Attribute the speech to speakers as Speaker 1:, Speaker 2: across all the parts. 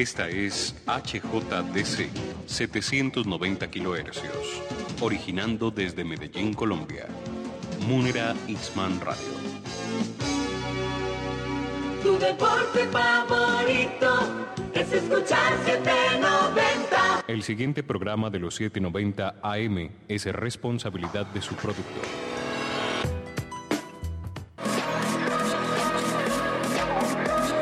Speaker 1: Esta es HJDC 790 kHz, originando desde Medellín, Colombia. Munera Isman Radio.
Speaker 2: Tu deporte favorito es escuchar 790.
Speaker 1: El siguiente programa de los 790 AM es responsabilidad de su productor.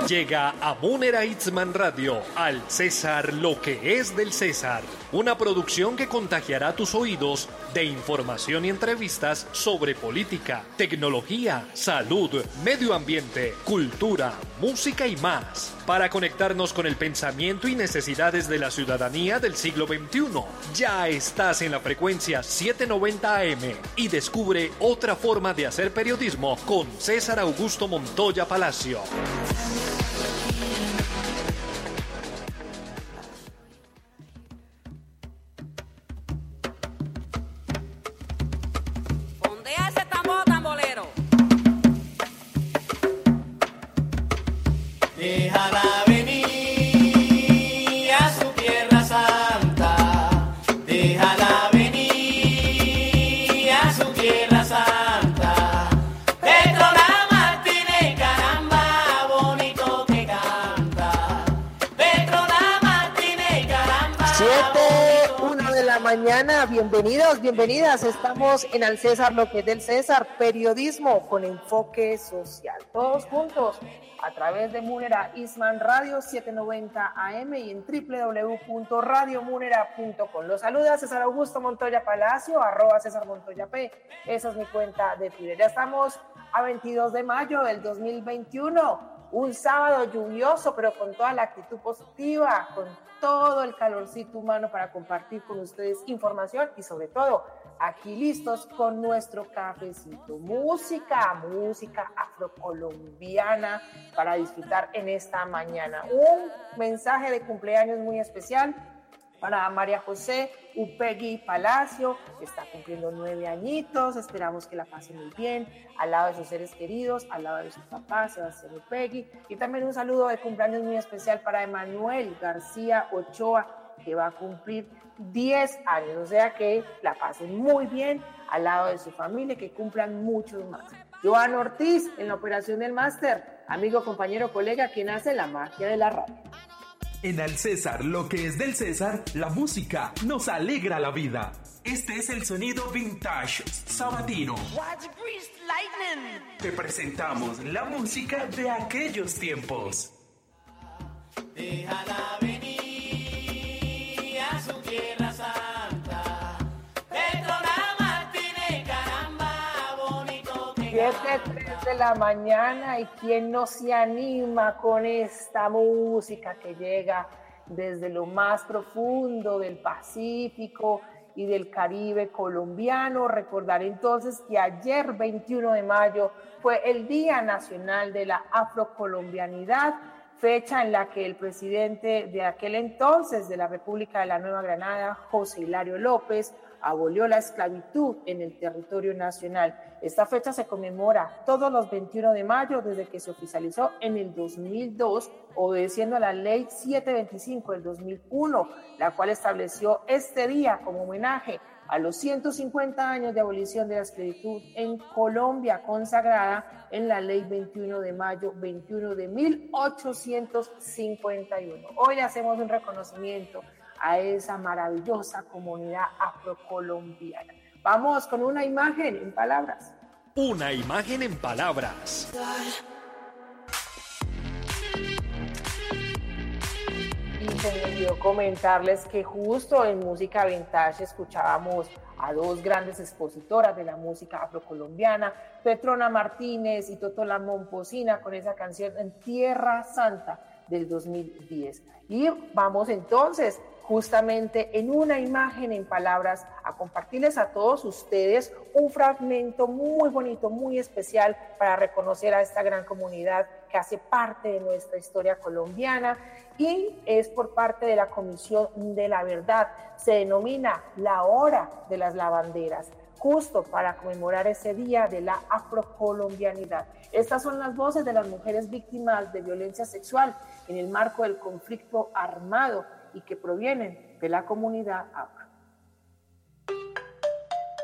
Speaker 3: Llega a Munera Itzman Radio, al César lo que es del César, una producción que contagiará tus oídos de información y entrevistas sobre política, tecnología, salud, medio ambiente, cultura, música y más, para conectarnos con el pensamiento y necesidades de la ciudadanía del siglo XXI. Ya estás en la frecuencia 790 AM y descubre otra forma de hacer periodismo con César Augusto Montoya Palacio.
Speaker 4: Estamos en Al César, lo que es del César, periodismo con enfoque social. Todos juntos a través de Munera Isman Radio 790 AM y en www.radiomunera.com. Los saluda César Augusto Montoya Palacio, arroba César Montoya P. Esa es mi cuenta de Twitter. Ya estamos a 22 de mayo del 2021 un sábado lluvioso, pero con toda la actitud positiva, con todo el calorcito humano para compartir con ustedes información y sobre todo aquí listos con nuestro cafecito. Música, música afrocolombiana para disfrutar en esta mañana. Un mensaje de cumpleaños muy especial para María José Upegui Palacio, que está cumpliendo nueve añitos, esperamos que la pase muy bien, al lado de sus seres queridos, al lado de su papá, Sebastián Upegui, y también un saludo de cumpleaños muy especial para Emanuel García Ochoa, que va a cumplir 10 años, o sea que la pasen muy bien al lado de su familia, que cumplan muchos más. Joan Ortiz, en la operación del máster, amigo, compañero, colega, quien hace la magia de la radio.
Speaker 5: En Al César, lo que es del César, la música nos alegra la vida. Este es el sonido vintage sabatino. Te presentamos la música de aquellos tiempos.
Speaker 2: Déjala venir
Speaker 4: de la mañana y quien no se anima con esta música que llega desde lo más profundo del Pacífico y del Caribe colombiano. Recordar entonces que ayer 21 de mayo fue el Día Nacional de la Afrocolombianidad fecha en la que el presidente de aquel entonces de la República de la Nueva Granada, José Hilario López, abolió la esclavitud en el territorio nacional. Esta fecha se conmemora todos los 21 de mayo desde que se oficializó en el 2002, obedeciendo a la ley 725 del 2001, la cual estableció este día como homenaje a los 150 años de abolición de la esclavitud en Colombia, consagrada en la ley 21 de mayo 21 de 1851. Hoy hacemos un reconocimiento a esa maravillosa comunidad afrocolombiana. Vamos con una imagen en palabras.
Speaker 3: Una imagen en palabras.
Speaker 4: Y se me olvidó comentarles que justo en música vintage escuchábamos a dos grandes expositoras de la música afrocolombiana, Petrona Martínez y Toto La Momposina, con esa canción en Tierra Santa del 2010. Y vamos entonces justamente en una imagen, en palabras, a compartirles a todos ustedes un fragmento muy bonito, muy especial para reconocer a esta gran comunidad que hace parte de nuestra historia colombiana y es por parte de la Comisión de la Verdad. Se denomina la hora de las lavanderas. justo para conmemorar ese día de la afrocolombianidad. Estas son las voces de las mujeres víctimas de violencia sexual en el marco del conflicto armado y que provienen de la comunidad afro.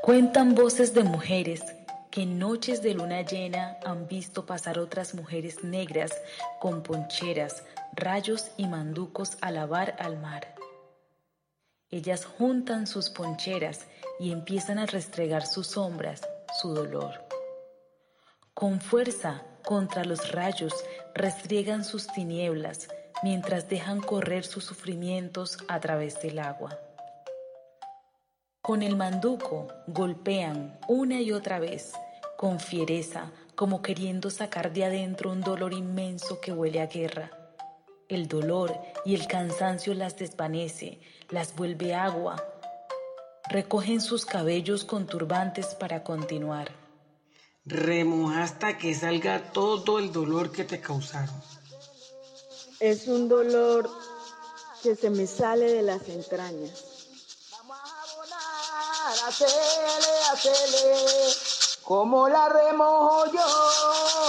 Speaker 6: Cuentan voces de mujeres que en noches de luna llena han visto pasar otras mujeres negras con poncheras, rayos y manducos a lavar al mar. Ellas juntan sus poncheras y empiezan a restregar sus sombras, su dolor. Con fuerza contra los rayos restriegan sus tinieblas mientras dejan correr sus sufrimientos a través del agua. Con el manduco golpean una y otra vez, con fiereza, como queriendo sacar de adentro un dolor inmenso que huele a guerra. El dolor y el cansancio las desvanece, las vuelve agua. Recogen sus cabellos con turbantes para continuar.
Speaker 7: Remoja hasta que salga todo el dolor que te causaron.
Speaker 8: Es un dolor que se me sale de las entrañas.
Speaker 2: Vamos a hacele, hacele, como la remojo yo,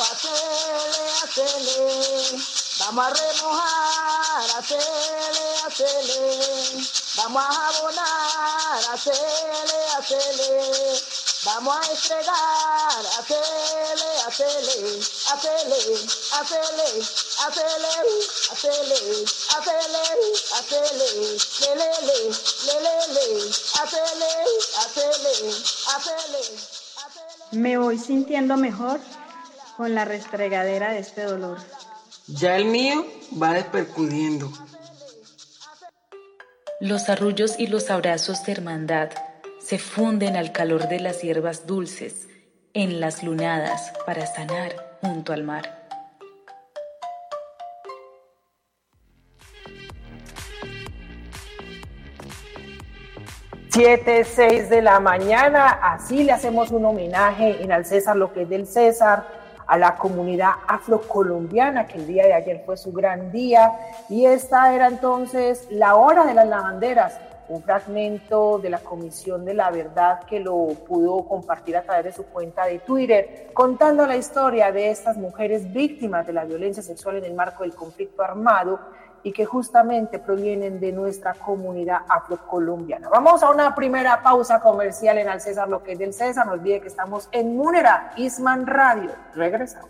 Speaker 2: hacele, hacele. Vamos a remojar, hacele, hacele. Vamos a abonar, hacele, hacele. Vamos a estregar, hacele, hacele, hacele, hacele, hacele, hacele, hacele, hacele, lelele, lelele, hacele, hacele, hacele, hacele.
Speaker 8: Me voy sintiendo mejor con la restregadera de este dolor.
Speaker 7: Ya el mío va despercudiendo.
Speaker 6: Los arrullos y los abrazos de hermandad se funden al calor de las hierbas dulces en las lunadas para sanar junto al mar.
Speaker 4: Siete, seis de la mañana, así le hacemos un homenaje en al César, lo que es del César, a la comunidad afrocolombiana, que el día de ayer fue su gran día, y esta era entonces la hora de las lavanderas, un fragmento de la Comisión de la Verdad que lo pudo compartir a través de su cuenta de Twitter, contando la historia de estas mujeres víctimas de la violencia sexual en el marco del conflicto armado y que justamente provienen de nuestra comunidad afrocolombiana. Vamos a una primera pausa comercial en Al César, lo que es del César. No olvide que estamos en Múnera, Isman Radio. Regresamos.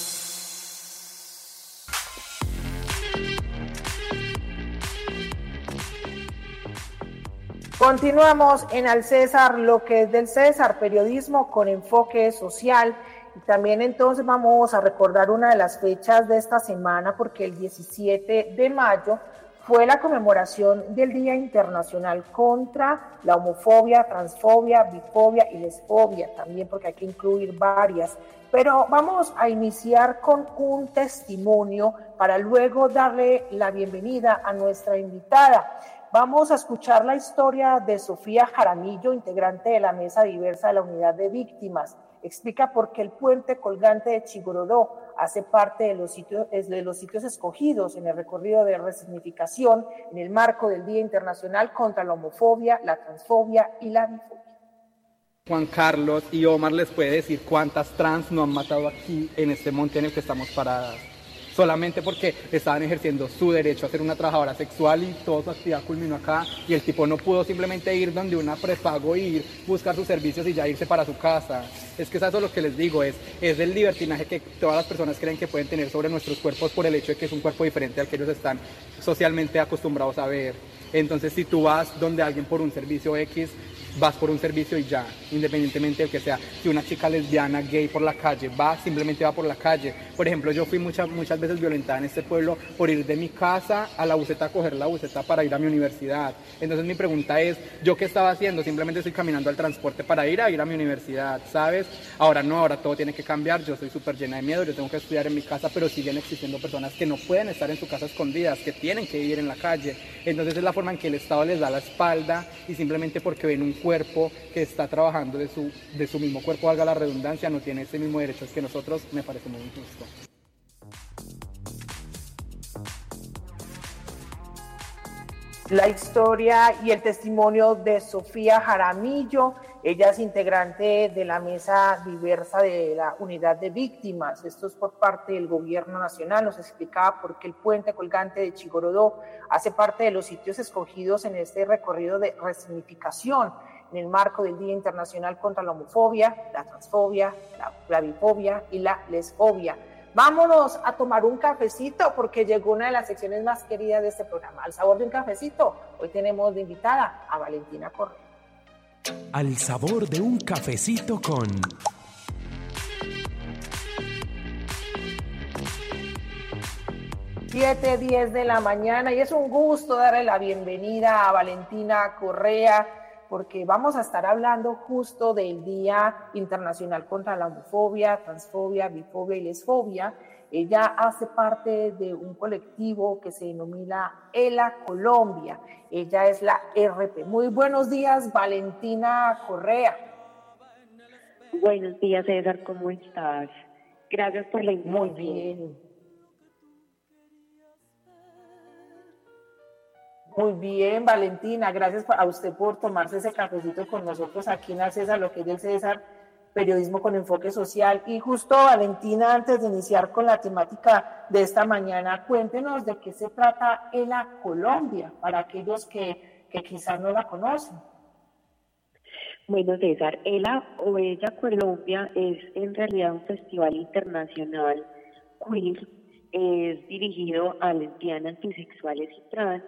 Speaker 4: Continuamos en Al César, lo que es del César, periodismo con enfoque social. Y también entonces vamos a recordar una de las fechas de esta semana, porque el 17 de mayo fue la conmemoración del Día Internacional contra la homofobia, transfobia, bifobia y lesfobia, también porque hay que incluir varias. Pero vamos a iniciar con un testimonio para luego darle la bienvenida a nuestra invitada. Vamos a escuchar la historia de Sofía Jaramillo, integrante de la mesa diversa de la unidad de víctimas. Explica por qué el puente colgante de Chigorodó hace parte de los, sitios, de los sitios escogidos en el recorrido de resignificación en el marco del Día Internacional contra la Homofobia, la Transfobia y la Bifobia.
Speaker 9: Juan Carlos y Omar les puede decir cuántas trans no han matado aquí en este monte en el que estamos paradas solamente porque estaban ejerciendo su derecho a ser una trabajadora sexual y toda su actividad culminó acá y el tipo no pudo simplemente ir donde una prepago ir, buscar sus servicios y ya irse para su casa. Es que eso es lo que les digo, es, es el libertinaje que todas las personas creen que pueden tener sobre nuestros cuerpos por el hecho de que es un cuerpo diferente al que ellos están socialmente acostumbrados a ver. Entonces, si tú vas donde alguien por un servicio X, vas por un servicio y ya, independientemente de que sea, si una chica lesbiana, gay por la calle, va, simplemente va por la calle. Por ejemplo, yo fui muchas, muchas veces violentada en este pueblo por ir de mi casa a la buseta a coger la buseta para ir a mi universidad. Entonces mi pregunta es, ¿yo qué estaba haciendo? Simplemente estoy caminando al transporte para ir a ir a mi universidad, ¿sabes? Ahora no, ahora todo tiene que cambiar, yo soy súper llena de miedo, yo tengo que estudiar en mi casa, pero siguen existiendo personas que no pueden estar en su casa escondidas, que tienen que vivir en la calle. Entonces es la forma en que el Estado les da la espalda y simplemente porque ven un cuerpo que está trabajando de su, de su mismo cuerpo, valga la redundancia, no tiene ese mismo derecho que nosotros, me parece muy injusto.
Speaker 4: la historia y el testimonio de Sofía Jaramillo. Ella es integrante de la mesa diversa de la unidad de víctimas. Esto es por parte del gobierno nacional. Nos explicaba por qué el puente colgante de Chigorodó hace parte de los sitios escogidos en este recorrido de resignificación en el marco del Día Internacional contra la Homofobia, la Transfobia, la bifobia y la Lesfobia Vámonos a tomar un cafecito porque llegó una de las secciones más queridas de este programa. Al sabor de un cafecito, hoy tenemos de invitada a Valentina Correa.
Speaker 5: Al sabor de un cafecito con...
Speaker 4: Siete, diez de la mañana y es un gusto darle la bienvenida a Valentina Correa porque vamos a estar hablando justo del Día Internacional contra la Homofobia, Transfobia, Bifobia y Lesfobia. Ella hace parte de un colectivo que se denomina ELA Colombia. Ella es la RP. Muy buenos días, Valentina Correa.
Speaker 10: Buenos días, César, ¿cómo estás? Gracias por la invitación.
Speaker 4: Muy bien. Muy bien, Valentina, gracias a usted por tomarse ese cafecito con nosotros aquí en el César, lo que es el César, periodismo con enfoque social. Y justo, Valentina, antes de iniciar con la temática de esta mañana, cuéntenos de qué se trata ELA Colombia, para aquellos que, quizás no la conocen.
Speaker 10: Bueno, César, ELA o Ella Colombia es en realidad un festival internacional queer, es dirigido a lesbianas, bisexuales y trans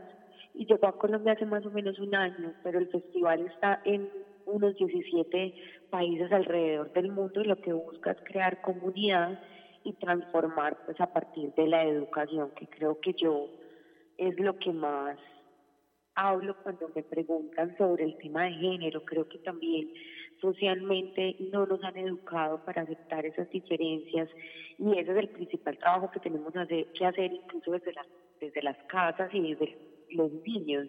Speaker 10: y llegó a Colombia hace más o menos un año, pero el festival está en unos 17 países alrededor del mundo y lo que busca es crear comunidad y transformar pues a partir de la educación, que creo que yo es lo que más hablo cuando me preguntan sobre el tema de género. Creo que también socialmente no nos han educado para aceptar esas diferencias y ese es el principal trabajo que tenemos que hacer incluso desde, desde las casas y desde los niños.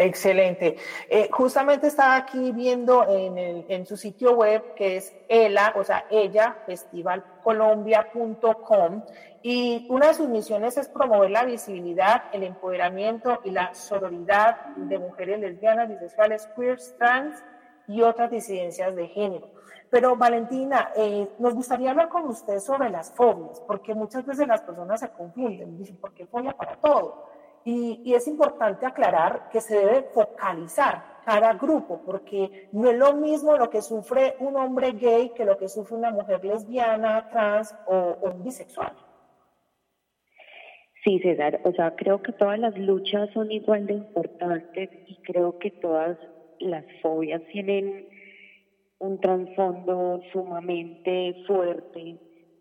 Speaker 4: Excelente. Eh, justamente estaba aquí viendo en, el, en su sitio web que es ELA, o sea, ella, festivalcolombia.com, y una de sus misiones es promover la visibilidad, el empoderamiento y la sororidad de mujeres lesbianas, bisexuales, queers, trans y otras disidencias de género. Pero Valentina, eh, nos gustaría hablar con usted sobre las fobias, porque muchas veces las personas se confunden, dicen, ¿por qué fobia para todo? Y, y, es importante aclarar que se debe focalizar cada grupo, porque no es lo mismo lo que sufre un hombre gay que lo que sufre una mujer lesbiana, trans o, o bisexual.
Speaker 10: Sí, César, o sea, creo que todas las luchas son igual de importantes y creo que todas las fobias tienen un trasfondo sumamente fuerte,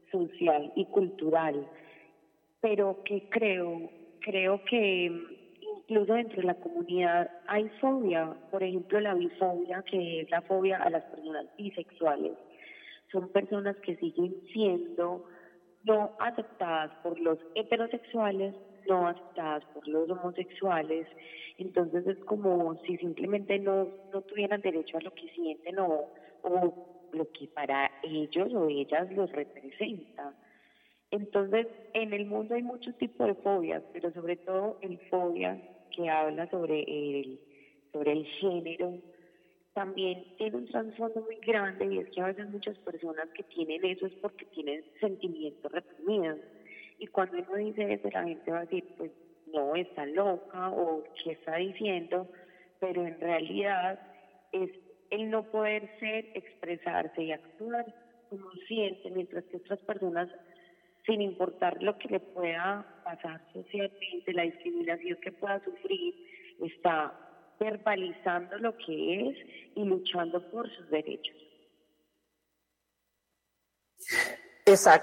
Speaker 10: social y cultural, pero que creo, creo que incluso dentro de la comunidad hay fobia, por ejemplo la bifobia, que es la fobia a las personas bisexuales. Son personas que siguen siendo no aceptadas por los heterosexuales, no aceptadas por los homosexuales, entonces es como si simplemente no, no tuvieran derecho a lo que sienten o, o lo que para ellos o ellas los representa. Entonces, en el mundo hay muchos tipos de fobias, pero sobre todo el fobia que habla sobre el, sobre el género, también tiene un trasfondo muy grande y es que a veces muchas personas que tienen eso es porque tienen sentimientos reprimidos. Y cuando uno dice eso, la gente va a decir, pues no, está loca o qué está diciendo, pero en realidad es el no poder ser, expresarse y actuar como siente, mientras que otras personas, sin importar lo que le pueda pasar socialmente, la discriminación que pueda sufrir, está verbalizando lo que es y luchando por sus derechos.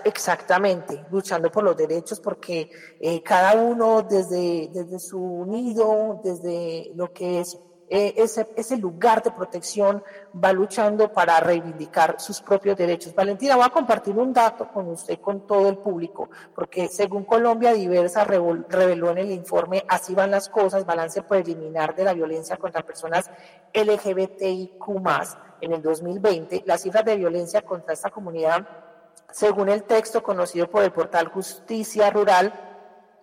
Speaker 4: exactamente, luchando por los derechos, porque eh, cada uno desde, desde su nido, desde lo que es
Speaker 11: eh, ese, ese lugar de protección, va luchando para reivindicar sus propios derechos. Valentina, voy a compartir un dato con usted, con todo el público, porque según Colombia Diversa reveló en el informe Así van las cosas, balance preliminar de la violencia contra personas LGBTIQ+, en el 2020, las cifras de violencia contra esta comunidad, según el texto conocido por el portal Justicia Rural,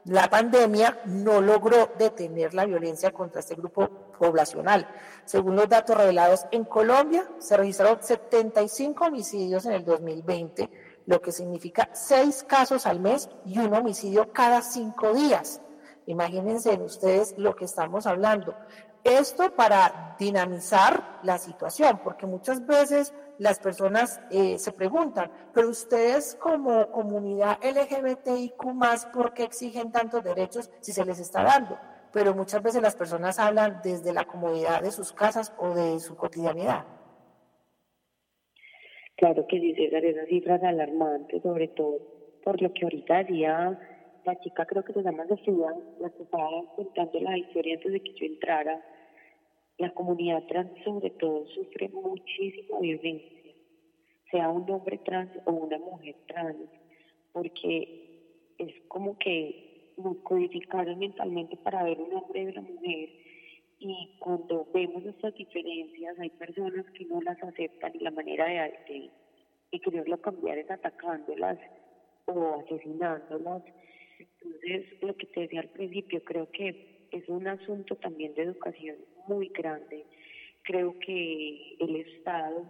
Speaker 11: la pandemia no logró detener la violencia contra este grupo poblacional. Según los datos revelados en Colombia, se registraron 75 homicidios en el 2020, lo que significa seis casos al mes y un homicidio cada cinco días. Imagínense ustedes lo que estamos hablando. Esto para dinamizar la situación, porque muchas veces las personas eh, se preguntan, pero ustedes como comunidad LGBTIQ ¿por qué exigen tantos derechos si se les está dando? Pero muchas veces las personas hablan desde la comodidad de sus casas o de su cotidianidad.
Speaker 10: Claro que sí, César, esas cifras alarmantes, sobre todo por lo que ahorita decía la chica, creo que se llama Sofía, la que estaba contando la historia antes de que yo entrara, la comunidad trans sobre todo sufre muchísima violencia, sea un hombre trans o una mujer trans, porque es como que nos codificaron mentalmente para ver un hombre y una mujer y cuando vemos estas diferencias hay personas que no las aceptan y la manera de, de, de quererlo cambiar es atacándolas o asesinándolas. Entonces, lo que te decía al principio, creo que es un asunto también de educación muy grande. Creo que el Estado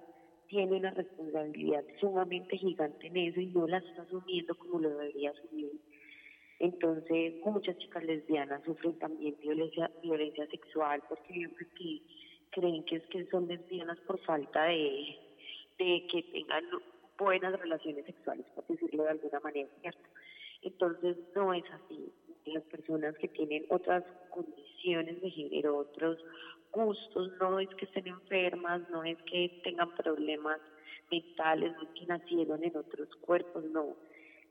Speaker 10: tiene una responsabilidad sumamente gigante en eso y no la está asumiendo como lo debería asumir. Entonces, muchas chicas lesbianas sufren también violencia, violencia sexual porque que creen que es que son lesbianas por falta de, de que tengan buenas relaciones sexuales, por decirlo de alguna manera, ¿cierto? Entonces, no es así las personas que tienen otras condiciones de género, otros gustos, no es que estén enfermas, no es que tengan problemas mentales, no es que nacieron en otros cuerpos, no.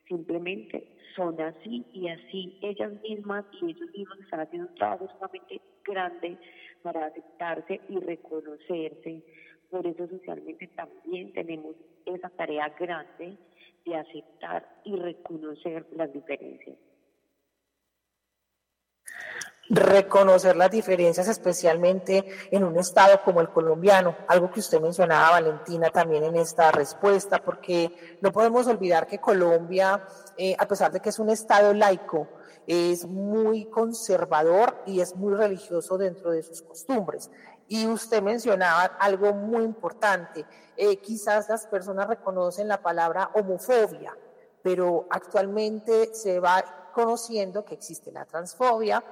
Speaker 10: Simplemente son así y así ellas mismas y ellos mismos están haciendo un trabajo sumamente grande para aceptarse y reconocerse. Por eso socialmente también tenemos esa tarea grande de aceptar y reconocer las diferencias
Speaker 11: reconocer las diferencias, especialmente en un estado como el colombiano, algo que usted mencionaba, Valentina, también en esta respuesta, porque no podemos olvidar que Colombia, eh, a pesar de que es un estado laico, es muy conservador y es muy religioso dentro de sus costumbres. Y usted mencionaba algo muy importante, eh, quizás las personas reconocen la palabra homofobia, pero actualmente se va conociendo que existe la transfobia,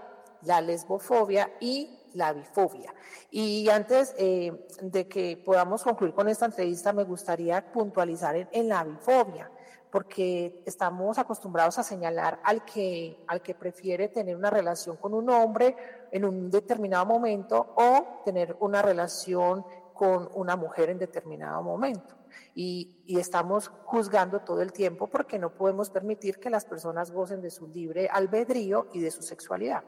Speaker 11: la lesbofobia y la bifobia. Y antes eh, de que podamos concluir con esta entrevista, me gustaría puntualizar en, la bifobia, porque estamos acostumbrados a señalar al que, al que prefiere tener una relación con un hombre en un determinado momento o tener una relación con una mujer en determinado momento. Y, y, estamos juzgando todo el tiempo porque no podemos permitir que las personas gocen de su libre albedrío y de su sexualidad.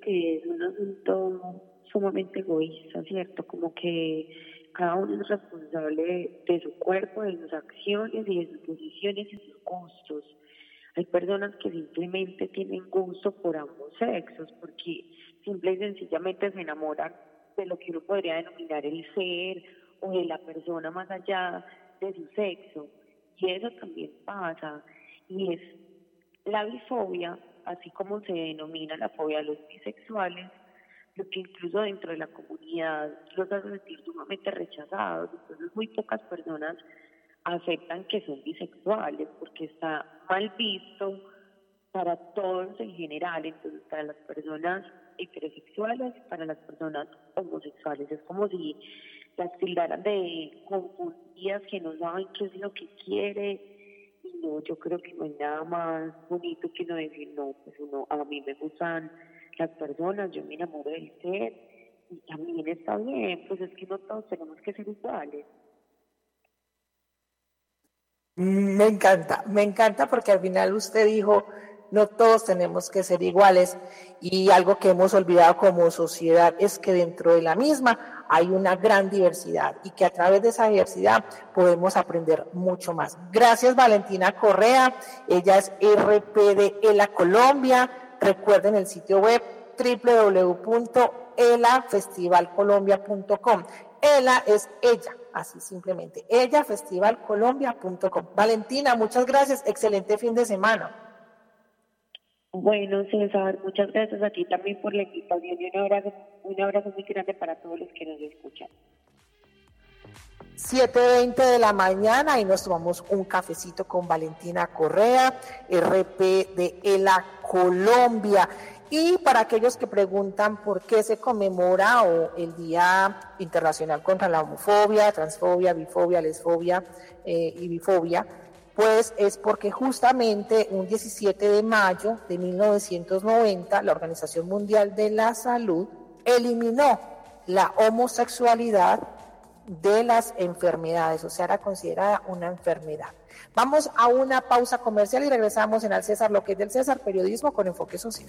Speaker 10: Que es un asunto sumamente egoísta, ¿cierto? Como que cada uno es responsable de su cuerpo, de sus acciones y de sus decisiones y sus gustos. Hay personas que simplemente tienen gusto por ambos sexos, porque simple y sencillamente se enamoran de lo que uno podría denominar el ser o de la persona más allá de su sexo. Y eso también pasa. Y es la bifobia así como se denomina la fobia a los bisexuales, lo que incluso dentro de la comunidad los hace sentir sumamente rechazados. Entonces muy pocas personas aceptan que son bisexuales porque está mal visto para todos en general, entonces para las personas heterosexuales, para las personas homosexuales. Es como si las tildaran de confundidas que no saben qué es lo que quiere, no, yo creo que no hay nada más bonito que no decir, no, pues uno, a mí me gustan las personas, yo me enamoro del ser, y también está bien, pues es que no todos tenemos que ser iguales.
Speaker 11: Me encanta, me encanta porque al final usted dijo, no todos tenemos que ser iguales y algo que hemos olvidado como sociedad es que dentro de la misma hay una gran diversidad y que a través de esa diversidad podemos aprender mucho más. Gracias Valentina Correa, ella es RP de Colombia, recuerden el sitio web www.elafestivalcolombia.com. ELA es ella, así simplemente, ellafestivalcolombia.com. Valentina, muchas gracias, excelente fin de semana.
Speaker 10: Bueno, César, muchas gracias a ti también por la invitación y un abrazo, un abrazo muy grande para todos los que nos escuchan.
Speaker 11: 7.20 de la mañana y nos tomamos un cafecito con Valentina Correa, RP de ELA Colombia. Y para aquellos que preguntan por qué se conmemora el Día Internacional contra la Homofobia, Transfobia, Bifobia, Lesfobia eh, y Bifobia, pues es porque justamente un 17 de mayo de 1990 la Organización Mundial de la Salud eliminó la homosexualidad de las enfermedades, o sea, era considerada una enfermedad. Vamos a una pausa comercial y regresamos en Al César, lo que es del César, periodismo con enfoque social.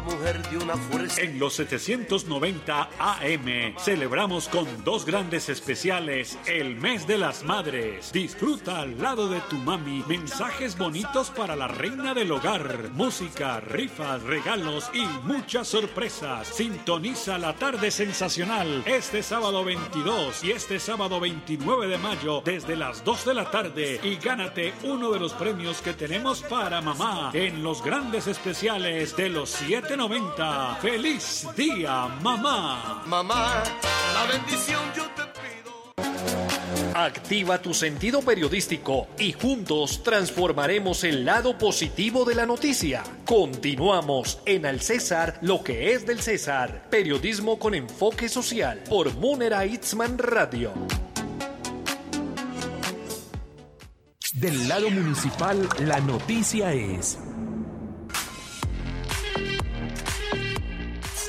Speaker 12: Mujer de una fuerza. En los 790 AM celebramos con dos grandes especiales el mes de las madres. Disfruta al lado de tu mami mensajes bonitos para la reina del hogar, música, rifas, regalos y muchas sorpresas. Sintoniza la tarde sensacional este sábado 22 y este sábado 29 de mayo desde las 2 de la tarde y gánate uno de los premios que tenemos para mamá en los grandes especiales de los 790. ¡Feliz día, mamá!
Speaker 13: Mamá, la bendición yo te pido.
Speaker 3: Activa tu sentido periodístico y juntos transformaremos el lado positivo de la noticia. Continuamos en Al César, lo que es del César. Periodismo con enfoque social por Munera Itzman Radio.
Speaker 5: Del lado municipal, la noticia es...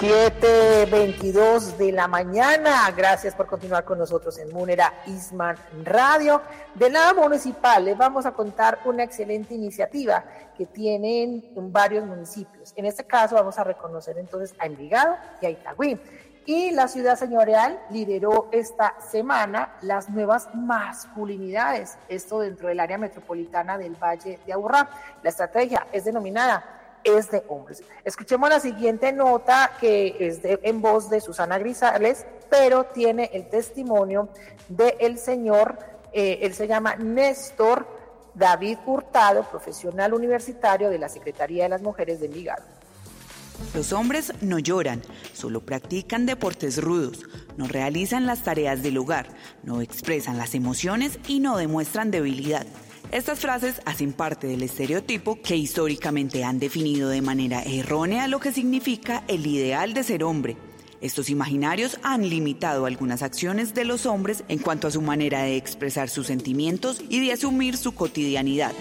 Speaker 11: 7.22 de la mañana. Gracias por continuar con nosotros en Munera Isman Radio. De lado municipal les vamos a contar una excelente iniciativa que tienen en varios municipios. En este caso vamos a reconocer entonces a Envigado y a Itagüí. Y la ciudad señorial lideró esta semana las nuevas masculinidades, esto dentro del área metropolitana del Valle de Aburrá. La estrategia es denominada es de hombres. Escuchemos la siguiente nota que es de, en voz de Susana Grisales, pero tiene el testimonio del señor, eh, él se llama Néstor David Hurtado, profesional universitario de la Secretaría de las Mujeres de Envigado.
Speaker 14: Los hombres no lloran, solo practican deportes rudos, no realizan las tareas del hogar, no expresan las emociones y no demuestran debilidad. Estas frases hacen parte del estereotipo que históricamente han definido de manera errónea lo que significa el ideal de ser hombre. Estos imaginarios han limitado algunas acciones de los hombres en cuanto a su manera de expresar sus sentimientos y de asumir su cotidianidad.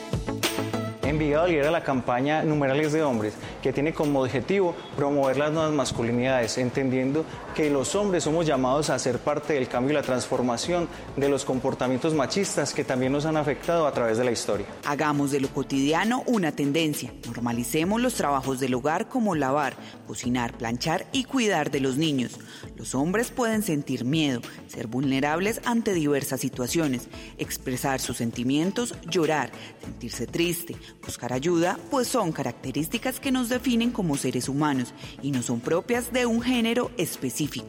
Speaker 15: Envigado lidera la campaña Numerales de Hombres, que tiene como objetivo promover las nuevas masculinidades, entendiendo que los hombres somos llamados a ser parte del cambio y la transformación de los comportamientos machistas que también nos han afectado a través de la historia.
Speaker 14: Hagamos de lo cotidiano una tendencia. Normalicemos los trabajos del hogar como lavar, cocinar, planchar y cuidar de los niños. Los hombres pueden sentir miedo, ser vulnerables ante diversas situaciones, expresar sus sentimientos, llorar, sentirse triste, buscar ayuda, pues son características que nos definen como seres humanos y no son propias de un género específico.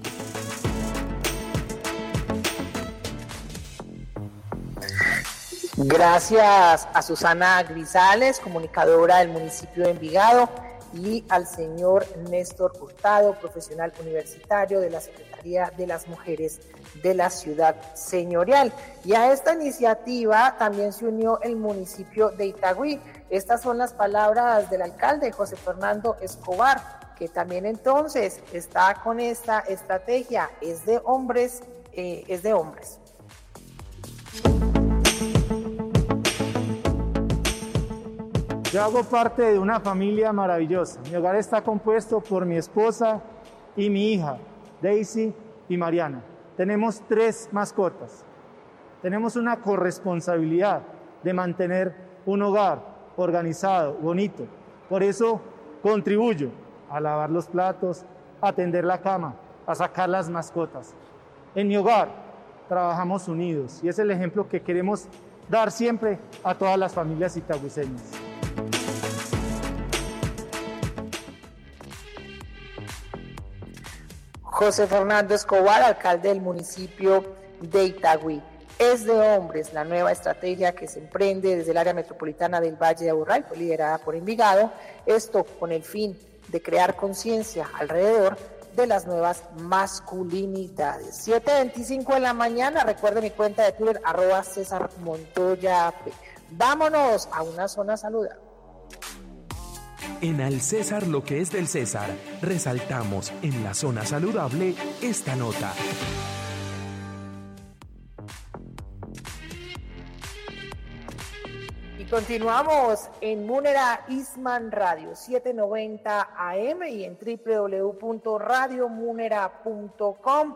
Speaker 11: Gracias a Susana Grisales, comunicadora del municipio de Envigado, y al señor Néstor Hurtado, profesional universitario de la Secretaría de las Mujeres de la ciudad señorial. Y a esta iniciativa también se unió el municipio de Itagüí. Estas son las palabras del alcalde José Fernando Escobar, que también entonces está con esta estrategia, es de hombres
Speaker 4: eh, es de hombres.
Speaker 16: Yo hago parte de una familia maravillosa. Mi hogar está compuesto por mi esposa y mi hija, Daisy y Mariana. Tenemos tres mascotas. Tenemos una corresponsabilidad de mantener un hogar organizado, bonito. Por eso contribuyo a lavar los platos, a tender la cama, a sacar las mascotas. En mi hogar trabajamos unidos y es el ejemplo que queremos dar siempre a todas las familias itagüiseñas.
Speaker 4: José Fernando Escobar, alcalde del municipio de Itagüí. Es de hombres la nueva estrategia que se emprende desde el área metropolitana del Valle de Aburrá, liderada por Envigado, esto con el fin de crear conciencia alrededor de las nuevas masculinidades. 7.25 de la mañana, recuerden mi cuenta de Twitter, arroba César Montoya. Vámonos a una zona saludable.
Speaker 5: En Al César lo que es del César, resaltamos en la zona saludable esta nota.
Speaker 4: Continuamos en Munera Isman Radio 790 AM y en www.radiomunera.com.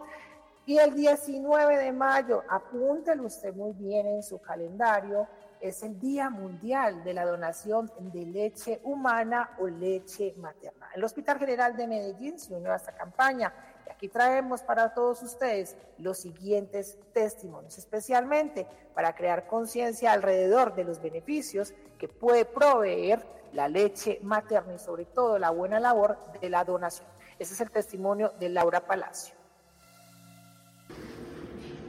Speaker 4: Y el 19 de mayo, apúntelo usted muy bien en su calendario, es el Día Mundial de la Donación de Leche Humana o Leche Materna. El Hospital General de Medellín se unió a esta campaña aquí traemos para todos ustedes los siguientes testimonios, especialmente para crear conciencia alrededor de los beneficios que puede proveer la leche materna y sobre todo la buena labor de la donación. Ese es el testimonio de Laura Palacio.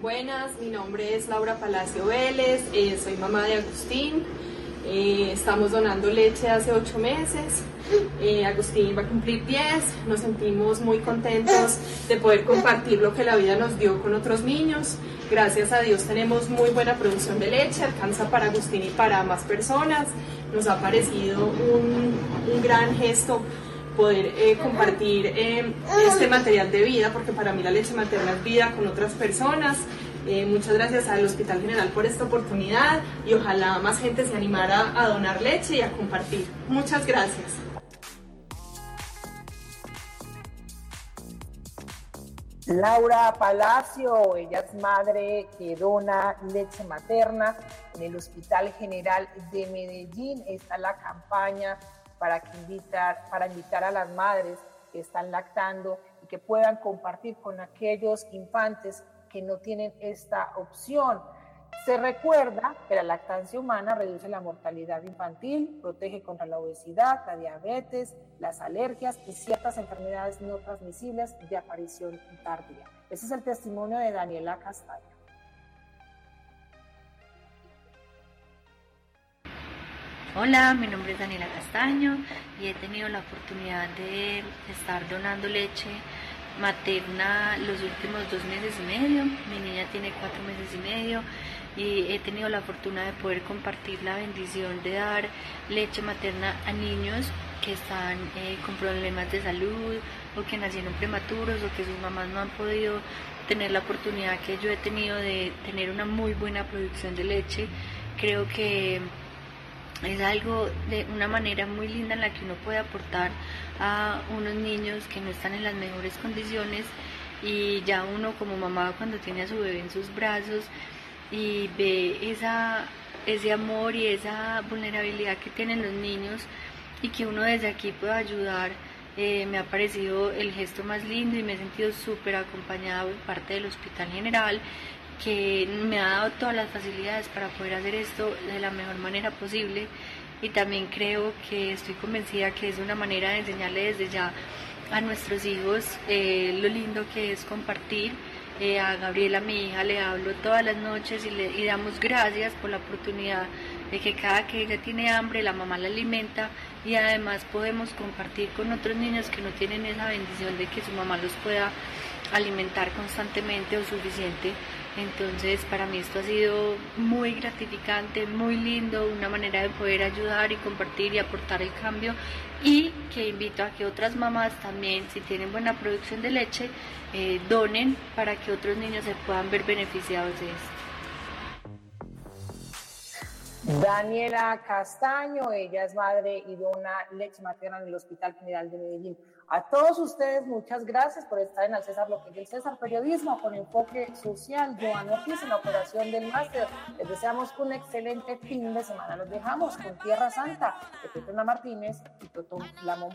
Speaker 17: Buenas, mi nombre es Laura Palacio Vélez, eh, soy mamá de Agustín. Eh, estamos donando leche hace ocho meses. Eh, Agustín va a cumplir 10. Nos sentimos muy contentos de poder compartir lo que la vida nos dio con otros niños. Gracias a Dios tenemos muy buena producción de leche, alcanza para Agustín y para más personas. Nos ha parecido un, un gran gesto poder eh, compartir eh, este material de vida, porque para mí la leche materna es vida con otras personas. Eh, muchas gracias al Hospital General por esta oportunidad y ojalá más gente se animara a donar leche y a compartir. Muchas gracias.
Speaker 4: Laura Palacio, ella es madre que dona leche materna en el Hospital General de Medellín. Está la campaña para, invitar, para invitar a las madres que están lactando y que puedan compartir con aquellos infantes que no tienen esta opción. Se recuerda que la lactancia humana reduce la mortalidad infantil, protege contra la obesidad, la diabetes, las alergias y ciertas enfermedades no transmisibles de aparición tardía. Ese es el testimonio de Daniela Castaño.
Speaker 18: Hola, mi nombre es Daniela Castaño y he tenido la oportunidad de estar donando leche materna los últimos dos meses y medio. Mi niña tiene cuatro meses y medio y he tenido la fortuna de poder compartir la bendición de dar leche materna a niños que están eh, con problemas de salud o que nacieron prematuros o que sus mamás no han podido tener la oportunidad que yo he tenido de tener una muy buena producción de leche. Creo que es algo de una manera muy linda en la que uno puede aportar a unos niños que no están en las mejores condiciones y ya uno como mamá cuando tiene a su bebé en sus brazos y ve esa, ese amor y esa vulnerabilidad que tienen los niños y que uno desde aquí pueda ayudar, eh, me ha parecido el gesto más lindo y me he sentido súper acompañada por parte del Hospital General que me ha dado todas las facilidades para poder hacer esto de la mejor manera posible. Y también creo que estoy convencida que es una manera de enseñarle desde ya a nuestros hijos eh, lo lindo que es compartir. Eh, a Gabriela, mi hija, le hablo todas las noches y le y damos gracias por la oportunidad de que cada que ella tiene hambre, la mamá la alimenta. Y además podemos compartir con otros niños que no tienen esa bendición de que su mamá los pueda alimentar constantemente o suficiente Entonces para mí esto ha sido muy gratificante, muy lindo, una manera de poder ayudar y compartir y aportar el cambio y que invito a que otras mamás también, si tienen buena producción de leche, eh, donen para que otros niños se puedan ver beneficiados de esto.
Speaker 4: Daniela Castaño, ella es madre y dona leche materna en el Hospital General de Medellín. A todos ustedes, muchas gracias por estar en el César Lo que el César Periodismo con enfoque social. Joan Ortiz en la operación del máster. Les deseamos un excelente fin de semana. Los dejamos con Tierra Santa de Petrona Martínez y Totón Lamón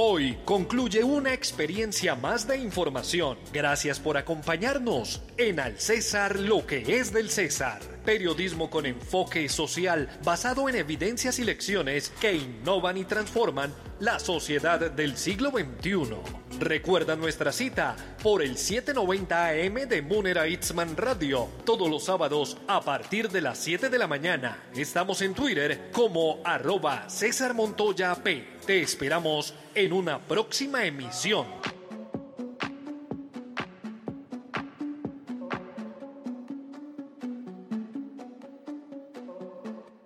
Speaker 3: Hoy concluye una experiencia más de información. Gracias por acompañarnos en Al César lo que es del César. Periodismo con enfoque social basado en evidencias y lecciones que innovan y transforman la sociedad del siglo XXI. Recuerda nuestra cita por el 790 AM de Munera Itzman Radio, todos los sábados a partir de las 7 de la mañana. Estamos en Twitter como arroba César Montoya P. Te esperamos en una próxima emisión.